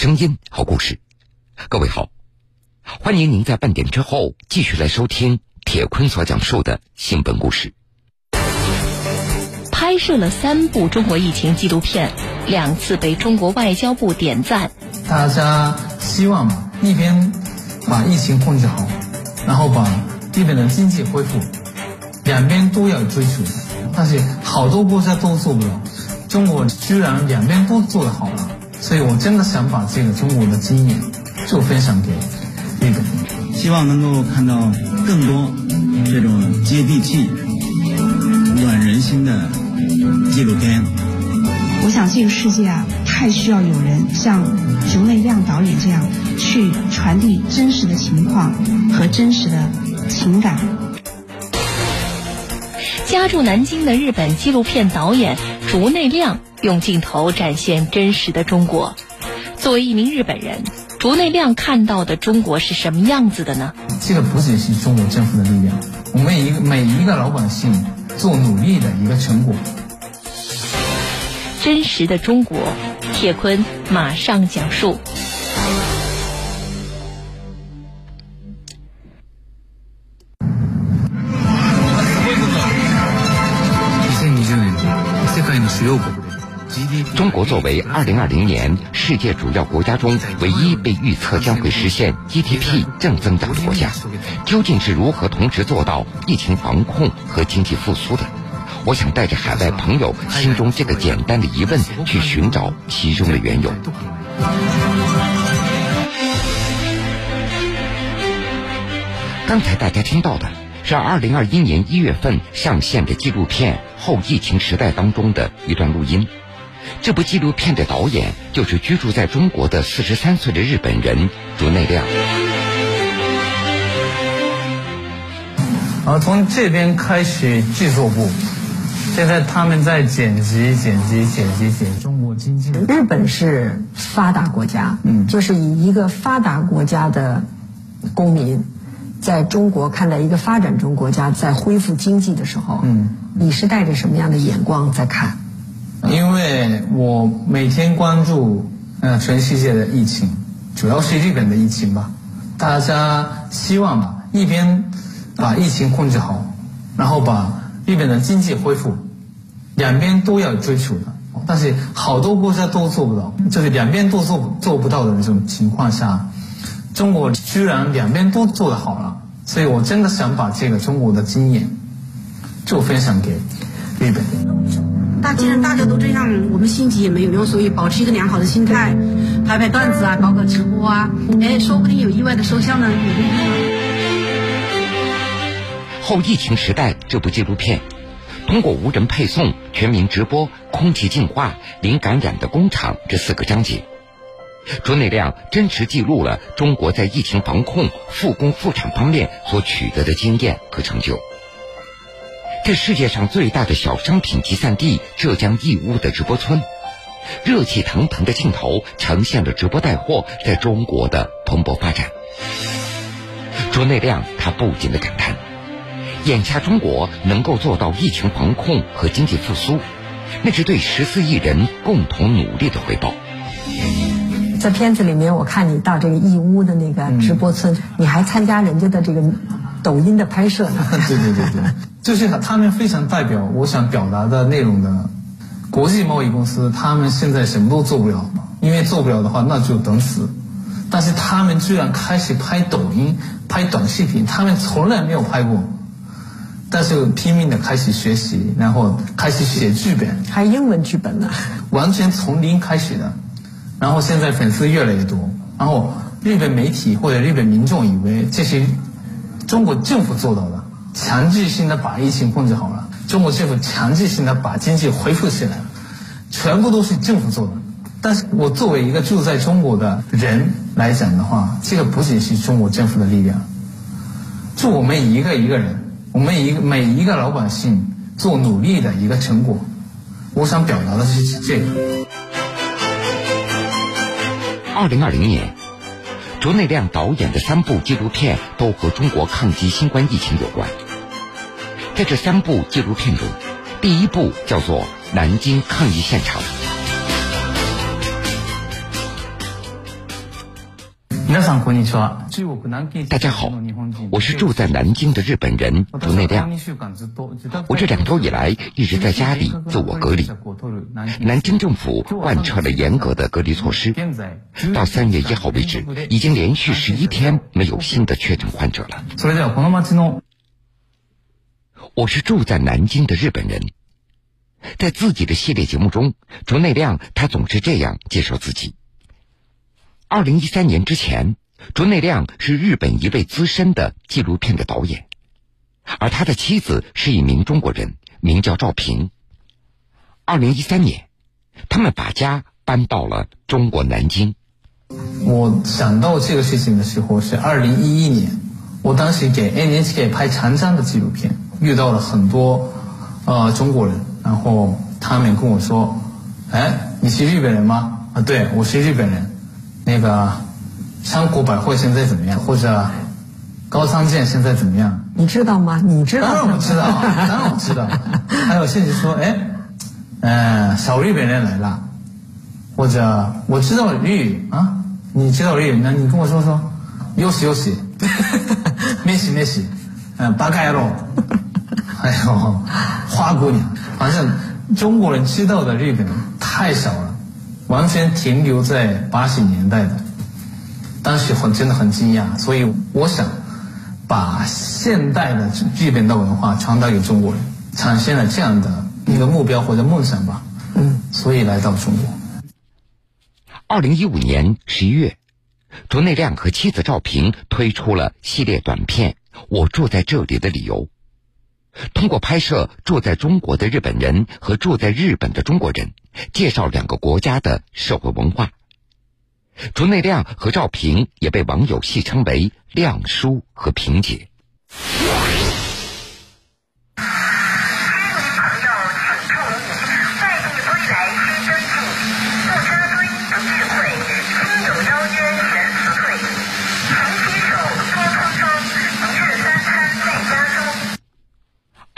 声音，好故事。各位好，欢迎您在半点之后继续来收听铁坤所讲述的新闻故事。拍摄了三部中国疫情纪录片，两次被中国外交部点赞。大家希望一边把疫情控制好，然后把日本的经济恢复，两边都要追求。但是好多国家都做不了，中国居然两边都做得好了。所以我真的想把这个中国的经验就分享给日本，希望能够看到更多这种接地气、暖人心的纪录片。我想这个世界啊，太需要有人像竹内亮导演这样去传递真实的情况和真实的情感。家住南京的日本纪录片导演竹内亮。用镜头展现真实的中国。作为一名日本人，竹内亮看到的中国是什么样子的呢？这个不仅是中国政府的力量，我们一个每一个老百姓做努力的一个成果。真实的中国，铁坤马上讲述。中国作为2020年世界主要国家中唯一被预测将会实现 GDP 正增长的国家，究竟是如何同时做到疫情防控和经济复苏的？我想带着海外朋友心中这个简单的疑问，去寻找其中的缘由。刚才大家听到的是2021年1月份上线的纪录片《后疫情时代》当中的一段录音。这部纪录片的导演就是居住在中国的四十三岁的日本人竹内亮。啊，从这边开始制作部，现在他们在剪辑、剪辑、剪辑、剪中国经济。日本是发达国家，嗯，就是以一个发达国家的公民，在中国看待一个发展中国家在恢复经济的时候，嗯，你是带着什么样的眼光在看？因为我每天关注呃全世界的疫情，主要是日本的疫情吧。大家希望吧，一边把疫情控制好，然后把日本的经济恢复，两边都要追求的。但是好多国家都做不到，就是两边都做做不到的这种情况下，中国居然两边都做得好了。所以我真的想把这个中国的经验就分享给日本。大既然大家都这样，我们心急也没有用，所以保持一个良好的心态，拍拍段子啊，搞搞直播啊，哎，说不定有意外的收效呢。后疫情时代这部纪录片，通过无人配送、全民直播、空气净化、零感染的工厂这四个章节，卓内亮真实记录了中国在疫情防控、复工复产方面所取得的经验和成就。这世界上最大的小商品集散地浙江义乌的直播村，热气腾腾的镜头呈现了直播带货在中国的蓬勃发展。卓内亮他不禁的感叹：眼下中国能够做到疫情防控和经济复苏，那是对十四亿人共同努力的回报。在片子里面，我看你到这个义乌的那个直播村，你还参加人家的这个抖音的拍摄呢。对对对对。就是他们非常代表我想表达的内容的国际贸易公司，他们现在什么都做不了，因为做不了的话那就等死。但是他们居然开始拍抖音、拍短视频，他们从来没有拍过，但是拼命的开始学习，然后开始写剧本，还英文剧本呢，完全从零开始的。然后现在粉丝越来越多，然后日本媒体或者日本民众以为这是中国政府做到的。强制性的把疫情控制好了，中国政府强制性的把经济恢复起来，全部都是政府做的。但是我作为一个住在中国的人来讲的话，这个不仅是中国政府的力量，就我们一个一个人，我们一个每一个老百姓做努力的一个成果。我想表达的是这个。二零二零年。卓内亮导演的三部纪录片都和中国抗击新冠疫情有关。在这三部纪录片中，第一部叫做《南京抗疫现场》。大家好，我是住在南京的日本人竹内亮。我这两周以来一直在家里自我隔离。南京政府贯彻了严格的隔离措施，到三月一号为止，已经连续十一天没有新的确诊患者了。我是住在南京的日本人，在自己的系列节目中，竹内亮他总是这样介绍自己。二零一三年之前，竹内亮是日本一位资深的纪录片的导演，而他的妻子是一名中国人，名叫赵平。二零一三年，他们把家搬到了中国南京。我想到这个事情的时候是二零一一年，我当时给 NHK 拍长江的纪录片，遇到了很多呃中国人，然后他们跟我说：“哎，你是日本人吗？”啊，对，我是日本人。那个香国百货现在怎么样？或者高仓健现在怎么样？你知道吗？你知道？当然我知道，当然我知道。还有甚至说，哎，嗯，小日本人来了，或者我知道日语啊，你知道日语？那你跟我说说，有喜有喜，没事没事，嗯，八嘎肉，还有花姑娘，反正中国人知道的日本太少了。完全停留在八十年代的，当时很真的很惊讶，所以我想把现代的日本的文化传达给中国人，产生了这样的一个目标或者梦想吧。嗯，所以来到中国。二零一五年十一月，卓内亮和妻子赵平推出了系列短片《我住在这里的理由》。通过拍摄住在中国的日本人和住在日本的中国人，介绍两个国家的社会文化。卓内亮和赵平也被网友戏称为“亮叔”和“萍姐”。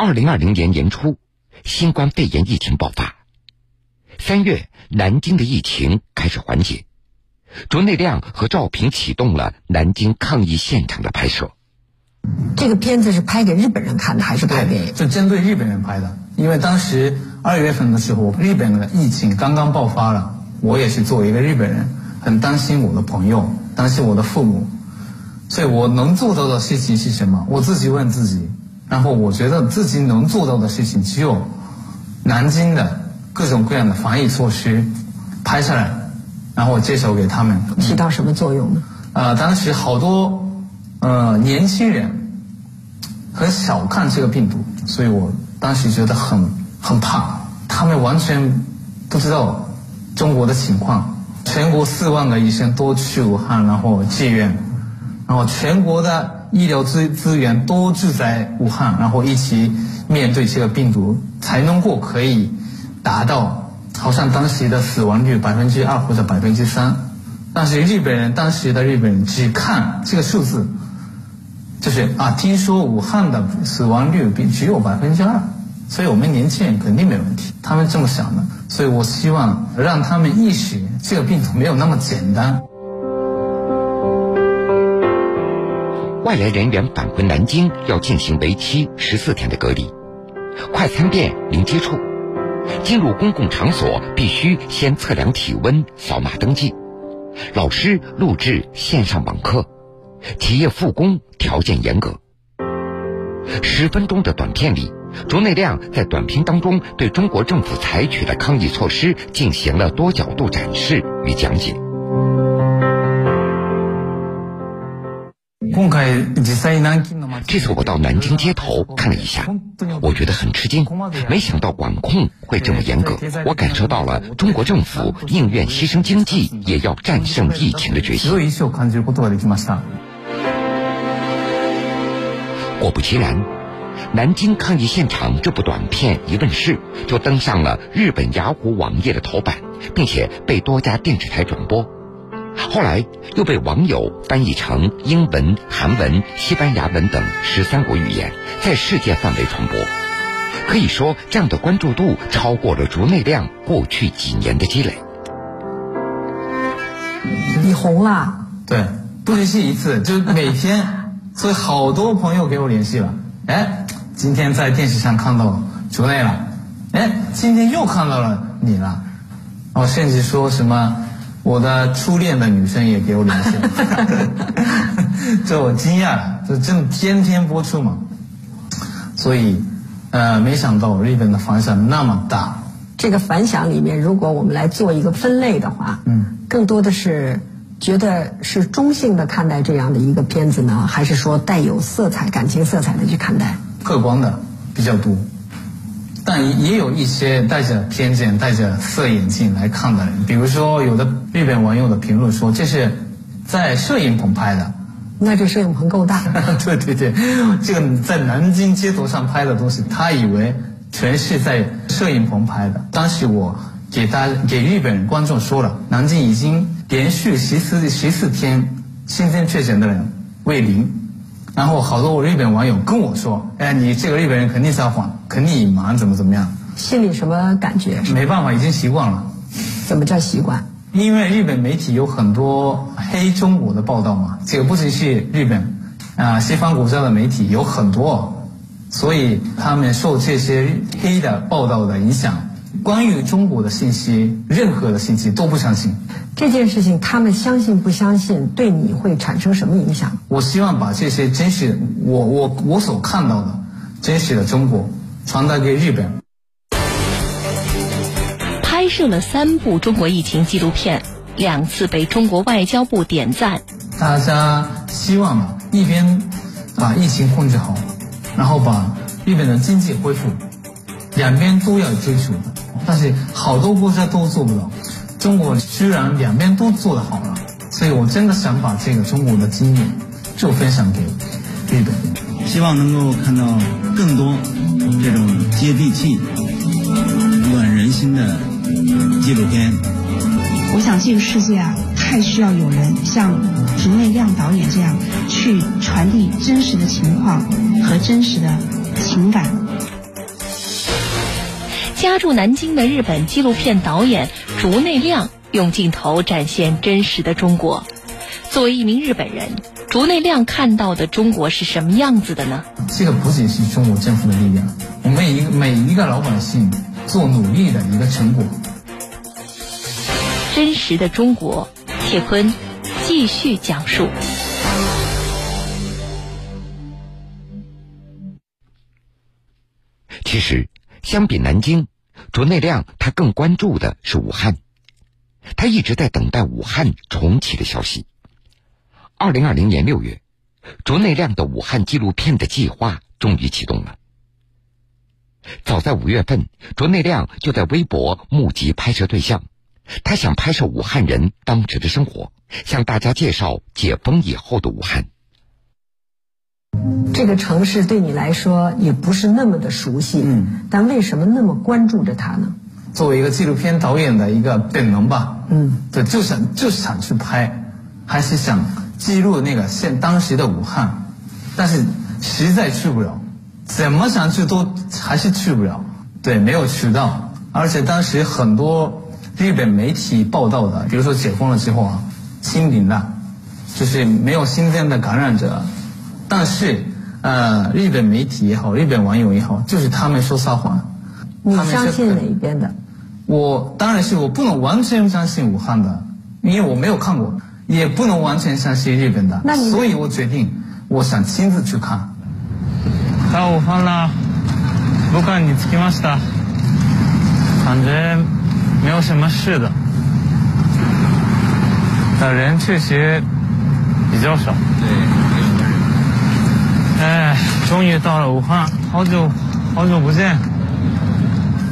二零二零年年初，新冠肺炎疫情爆发。三月，南京的疫情开始缓解，卓内亮和赵平启动了南京抗疫现场的拍摄。这个片子是拍给日本人看的，还是拍给？就针对日本人拍的。因为当时二月份的时候，日本的疫情刚刚爆发了，我也是作为一个日本人，很担心我的朋友，担心我的父母，所以我能做到的事情是什么？我自己问自己。然后我觉得自己能做到的事情，只有南京的各种各样的防疫措施拍下来，然后介绍给他们。起到什么作用呢？呃，当时好多呃年轻人很小看这个病毒，所以我当时觉得很很怕。他们完全不知道中国的情况，全国四万个医生都去武汉，然后进院，然后全国的。医疗资资源都聚在武汉，然后一起面对这个病毒，才能够可以达到好像当时的死亡率百分之二或者百分之三。但是日本人当时的日本人只看这个数字，就是啊，听说武汉的死亡率比只有百分之二，所以我们年轻人肯定没问题。他们这么想的，所以我希望让他们意识这个病毒没有那么简单。外来人员返回南京要进行为期十四天的隔离，快餐店零接触，进入公共场所必须先测量体温、扫码登记，老师录制线上网课，企业复工条件严格。十分钟的短片里，竹内亮在短片当中对中国政府采取的抗疫措施进行了多角度展示与讲解。这次我到南京街头看了一下，我觉得很吃惊，没想到管控会这么严格。我感受到了中国政府宁愿牺牲经济也要战胜疫情的决心。果不其然，南京抗疫现场这部短片一问世，就登上了日本雅虎网页的头版，并且被多家电视台转播。后来又被网友翻译成英文、韩文、西班牙文等十三国语言，在世界范围传播。可以说，这样的关注度超过了竹内亮过去几年的积累。你红了？对，不只是一次，就每天，所以好多朋友给我联系了。哎，今天在电视上看到竹内了，哎，今天又看到了你了，哦，甚至说什么我的初恋的女生也给我联系了，这我惊讶了，这真的天天播出嘛？所以，呃，没想到日本的反响那么大。这个反响里面，如果我们来做一个分类的话，嗯，更多的是觉得是中性的看待这样的一个片子呢，还是说带有色彩、感情色彩的去看待？客观的比较多，但也有一些带着偏见、带着色眼镜来看的人。比如说，有的日本网友的评论说，这是在摄影棚拍的。那这摄影棚够大。对对对，这个在南京街头上拍的东西，他以为全是在摄影棚拍的。当时我给大给日本观众说了，南京已经连续十四十四天新增确诊的人为零。然后好多我日本网友跟我说：“哎，你这个日本人肯定撒谎，肯定隐瞒，怎么怎么样？”心里什么感觉？没办法，已经习惯了。怎么叫习惯？因为日本媒体有很多黑中国的报道嘛，这个不只是日本，啊，西方国家的媒体有很多，所以他们受这些黑的报道的影响，关于中国的信息，任何的信息都不相信。这件事情，他们相信不相信，对你会产生什么影响？我希望把这些真实，我我我所看到的真实的中国传达给日本。拍摄了三部中国疫情纪录片，两次被中国外交部点赞。大家希望嘛，一边把疫情控制好，然后把日本的经济恢复，两边都要追求的。但是好多国家都做不到，中国居然两边都做得好了，所以我真的想把这个中国的经验就分享给日本，希望能够看到更多这种接地气、暖人心的。纪录片，我想这个世界啊，太需要有人像竹内亮导演这样去传递真实的情况和真实的情感。家住南京的日本纪录片导演竹内亮用镜头展现真实的中国。作为一名日本人，竹内亮看到的中国是什么样子的呢？这个不仅是中国政府的力量，我们一个每一个老百姓做努力的一个成果。真实的中国，铁坤继续讲述。其实，相比南京，卓内亮他更关注的是武汉，他一直在等待武汉重启的消息。二零二零年六月，卓内亮的武汉纪录片的计划终于启动了。早在五月份，卓内亮就在微博募集拍摄对象。他想拍摄武汉人当时的生活，向大家介绍解封以后的武汉。这个城市对你来说也不是那么的熟悉，嗯，但为什么那么关注着它呢？作为一个纪录片导演的一个本能吧，嗯，对，就想就是想去拍，还是想记录那个现当时的武汉，但是实在去不了，怎么想去都还是去不了，对，没有渠道，而且当时很多。日本媒体报道的，比如说解封了之后啊，清零了，就是没有新增的感染者。但是，呃，日本媒体也好，日本网友也好，就是他们说撒谎。你相信哪一边的？我当然是我不能完全相信武汉的，因为我没有看过，也不能完全相信日本的。那所以我决定，我想亲自去看。到武汉了，武汉に着きました。感觉。没有什么事的，但人确实比较少。对，没有人。 哎，终于到了武汉，好久好久不见。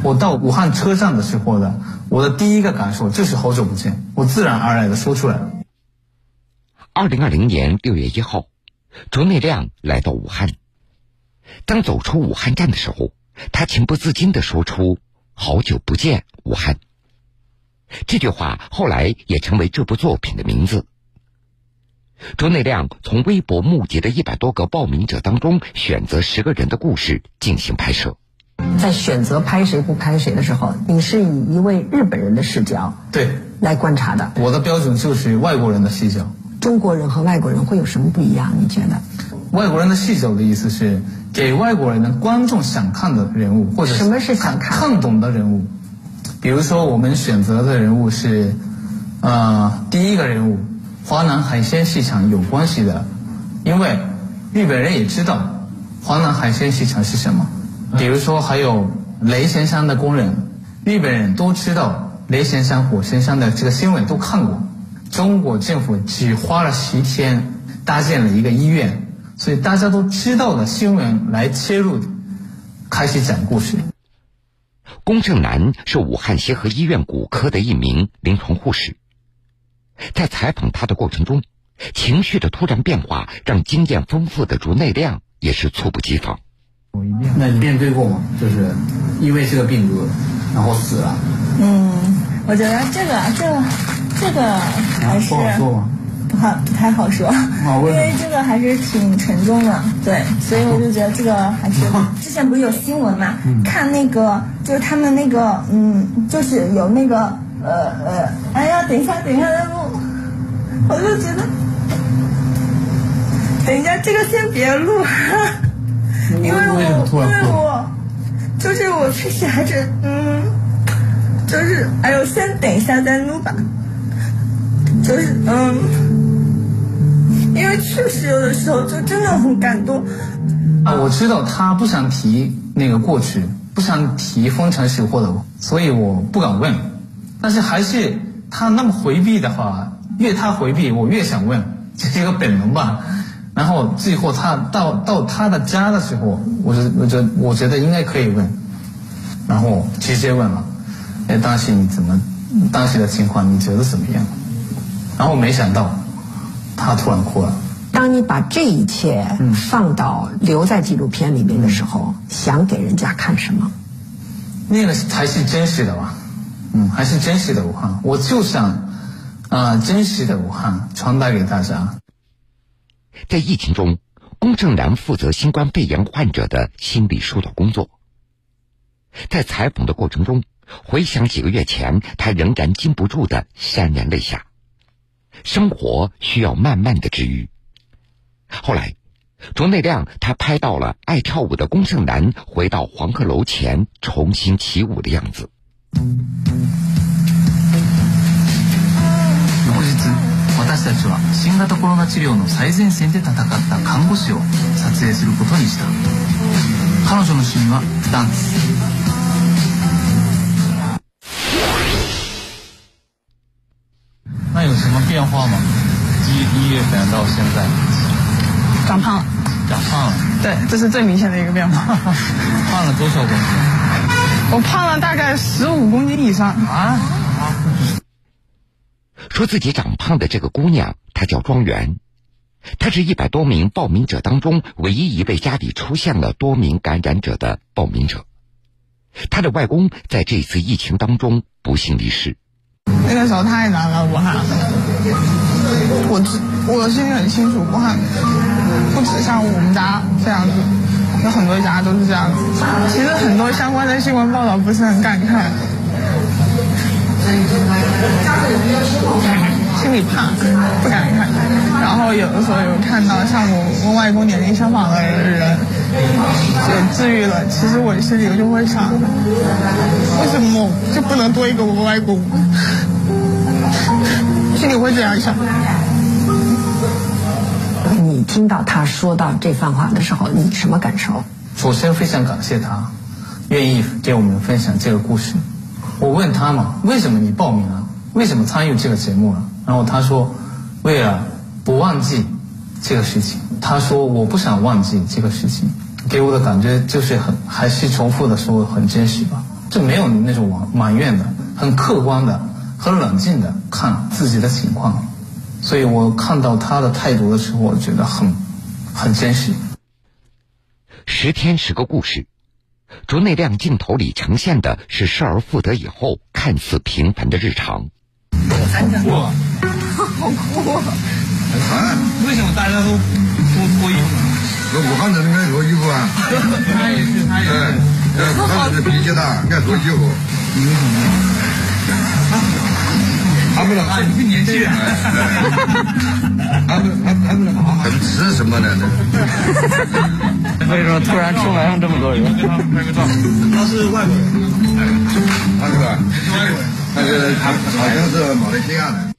我到武汉车站的时候呢，我的第一个感受就是好久不见，我自然而然的说出来了。二零二零年六月一号，卓内亮来到武汉。当走出武汉站的时候，他情不自禁的说出：“好久不见，武汉。”这句话后来也成为这部作品的名字。卓内亮从微博募集的一百多个报名者当中选择十个人的故事进行拍摄。在选择拍谁不拍谁的时候，你是以一位日本人的视角对来观察的。我的标准就是外国人的视角，中国人和外国人会有什么不一样？你觉得？外国人的视角的意思是给外国人的观众想看的人物，或者什么是想看看懂的人物。比如说，我们选择的人物是，呃，第一个人物，华南海鲜市场有关系的，因为日本人也知道华南海鲜市场是什么。比如说，还有雷神山的工人，日本人都知道雷神山火神山的这个新闻都看过。中国政府只花了十天搭建了一个医院，所以大家都知道的新闻来切入，开始讲故事。龚正南是武汉协和医院骨科的一名临床护士，在采访他的过程中，情绪的突然变化让经验丰富的竹内亮也是猝不及防。那你面对过吗？就是因为这个病毒，然后死了。嗯，我觉得这个这个这个还是不好说吗？不好不太好说，因为这个还是挺沉重的，对，所以我就觉得这个还是之前不是有新闻嘛，看那个就是他们那个嗯，就是有那个呃呃，哎呀，等一下等一下，录，我就觉得，等一下这个先别录，因为我因为我就是我确实还是嗯，就是哎呦，先等一下再录吧，就是嗯。因为确实有的时候就真的很感动。啊，我知道他不想提那个过去，不想提封城时候的，所以我不敢问。但是还是他那么回避的话，越他回避，我越想问，这是一个本能吧。然后最后他到到他的家的时候，我就我就我觉得应该可以问，然后直接问了，哎，当时你怎么，当时的情况你觉得怎么样？然后没想到。他突然哭了。当你把这一切放到留在纪录片里面的时候，想给人家看什么？那个才是真实的吧？嗯，还是真实的武汉。我就想啊，真实的武汉传达给大家。在疫情中，龚正南负责新冠肺炎患者的心理疏导工作。在采访的过程中，回想几个月前，他仍然禁不住的潸然泪下。生活需要慢慢的治愈。后来，卓内亮他拍到了爱跳舞的龚胜男回到黄鹤楼前重新起舞的样子。後日、私たちは新型コロナ治療の最前線で戦った看護師を撮影することにした。彼女の趣味はダンス。那有什么变化吗？一一月份到现在，长胖了，长胖了。对，这是最明显的一个变化。胖了多少公斤？我胖了大概十五公斤以上。啊？说自己长胖的这个姑娘，她叫庄园，她是一百多名报名者当中唯一一位家里出现了多名感染者的报名者。她的外公在这次疫情当中不幸离世。那个时候太难了，武汉。我知，我心里很清楚，武汉不止像我们家这样子，有很多家都是这样子。其实很多相关的新闻报道不是很敢看，心里怕，不敢看。然后有的时候有看到像我跟外公年龄相仿的人，也治愈了。其实我心里就会想，为什么就不能多一个我外公？心里会这样想。听到他说到这番话的时候，你什么感受？首先非常感谢他，愿意给我们分享这个故事。我问他嘛，为什么你报名了？为什么参与这个节目了？然后他说，为了不忘记这个事情。他说我不想忘记这个事情，给我的感觉就是很，还是重复的说很真实吧，就没有那种埋埋怨的，很客观的。很冷静的看自己的情况，所以我看到他的态度的时候，我觉得很很真实。十天十个故事，竹内亮镜头里呈现的是失而复得以后看似平凡的日常。好酷啊！好酷啊！啊？为什么大家都都脱衣服？那武汉人爱脱衣服啊？他也是，他也是。武汉人的脾气大，爱脱衣服。他不能啊，你年轻人，还不还还不能好，还吃什么呢？为什么突然出来上这么多人？拍个照，他是外国人，他是？外国人，他是他好像是马来西亚的。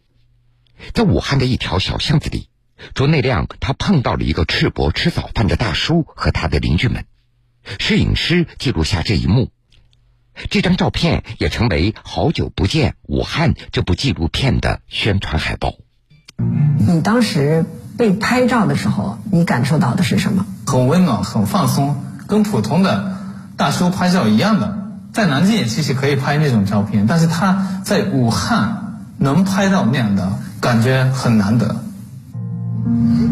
在武汉的一条小巷子里，卓内亮他碰到了一个赤膊吃早饭的大叔和他的邻居们。摄影师记录下这一幕，这张照片也成为《好久不见武汉》这部纪录片的宣传海报。你当时被拍照的时候，你感受到的是什么？很温暖，很放松，跟普通的大叔拍照一样的。在南京也其实可以拍那种照片，但是他在武汉能拍到那样的感觉很难得。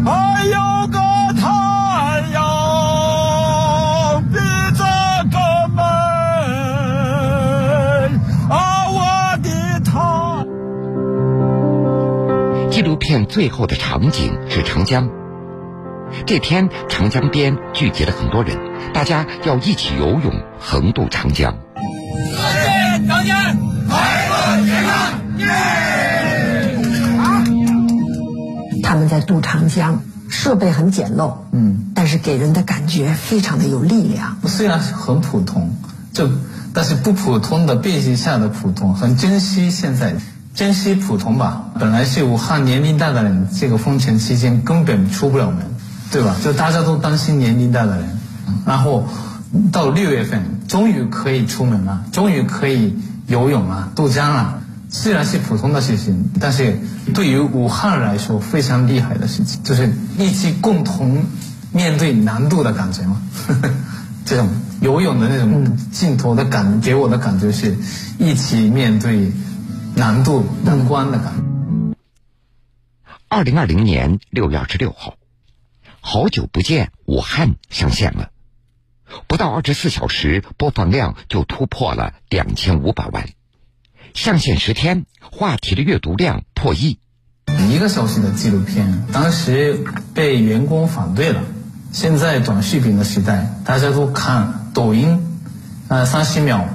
还有个片最后的场景是长江。这天，长江边聚集了很多人，大家要一起游泳，横渡长江。他们在渡长江，设备很简陋，嗯，但是给人的感觉非常的有力量。虽然很普通，就但是不普通的背景下的普通，很珍惜现在，珍惜普通吧。本来是武汉年龄大的人，这个封城期间根本出不了门，对吧？就大家都担心年龄大的人，然后到六月份终于可以出门了，终于可以游泳了、渡江了。虽然是普通的事情，但是对于武汉来说非常厉害的事情，就是一起共同面对难度的感觉嘛。这种游泳的那种镜头的感，给我的感觉是一起面对难度难关的感觉。二零二零年六月二十六号，好久不见武汉上线了，不到二十四小时，播放量就突破了两千五百万。上线十天，话题的阅读量破亿。一个小时的纪录片，当时被员工反对了。现在短视频的时代，大家都看抖音，呃，三十秒、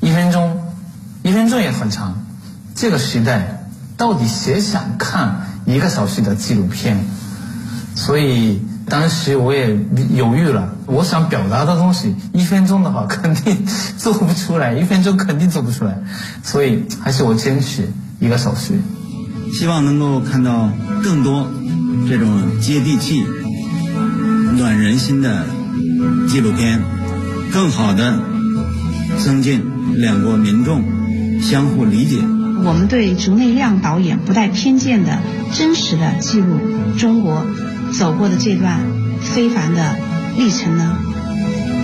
一分钟，一分钟也很长。这个时代，到底谁想看一个小时的纪录片？所以当时我也犹豫了。我想表达的东西，一分钟的话肯定做不出来，一分钟肯定做不出来，所以还是我坚持一个小时。希望能够看到更多这种接地气、暖人心的纪录片，更好的增进两国民众相互理解。我们对竹内亮导演不带偏见的真实的记录中国走过的这段非凡的历程呢，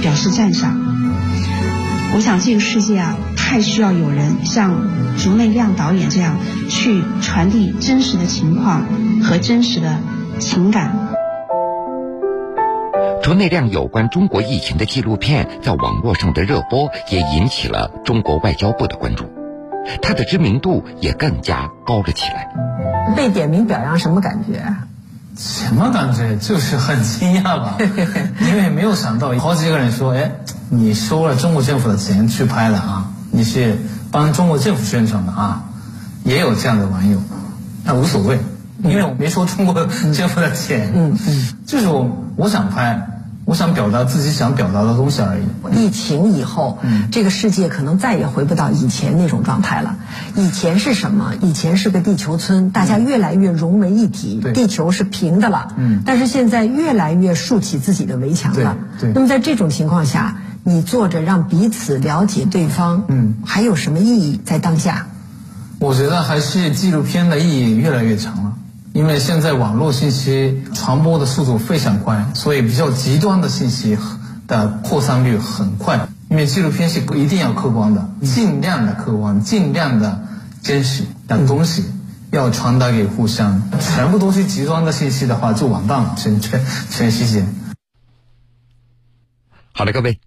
表示赞赏。我想这个世界啊，太需要有人像竹内亮导演这样去传递真实的情况和真实的情感。竹内亮有关中国疫情的纪录片在网络上的热播，也引起了中国外交部的关注，他的知名度也更加高了起来。被点名表扬什么感觉？什么感觉？就是很惊讶吧，因为没有想到，好几个人说：“哎，你收了中国政府的钱去拍了啊？你是帮中国政府宣传的啊？”也有这样的网友，那无所谓，因为我没收中国政府的钱，嗯嗯，就是我我想拍。我想表达自己想表达的东西而已。疫情以后，嗯，这个世界可能再也回不到以前那种状态了。以前是什么？以前是个地球村，大家越来越融为一体，地球是平的了。嗯，但是现在越来越竖起自己的围墙了。对，那么在这种情况下，你做着让彼此了解对方，嗯，还有什么意义在当下？我觉得还是纪录片的意义越来越强了。因为现在网络信息传播的速度非常快，所以比较极端的信息的扩散率很快。因为纪录片是一定要客观的，尽量的客观，尽量的真实的东西要传达给互相。全部都是极端的信息的话，就完蛋了，全全全世界。好了，各位，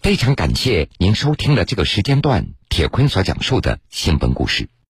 非常感谢您收听了这个时间段铁坤所讲述的新闻故事。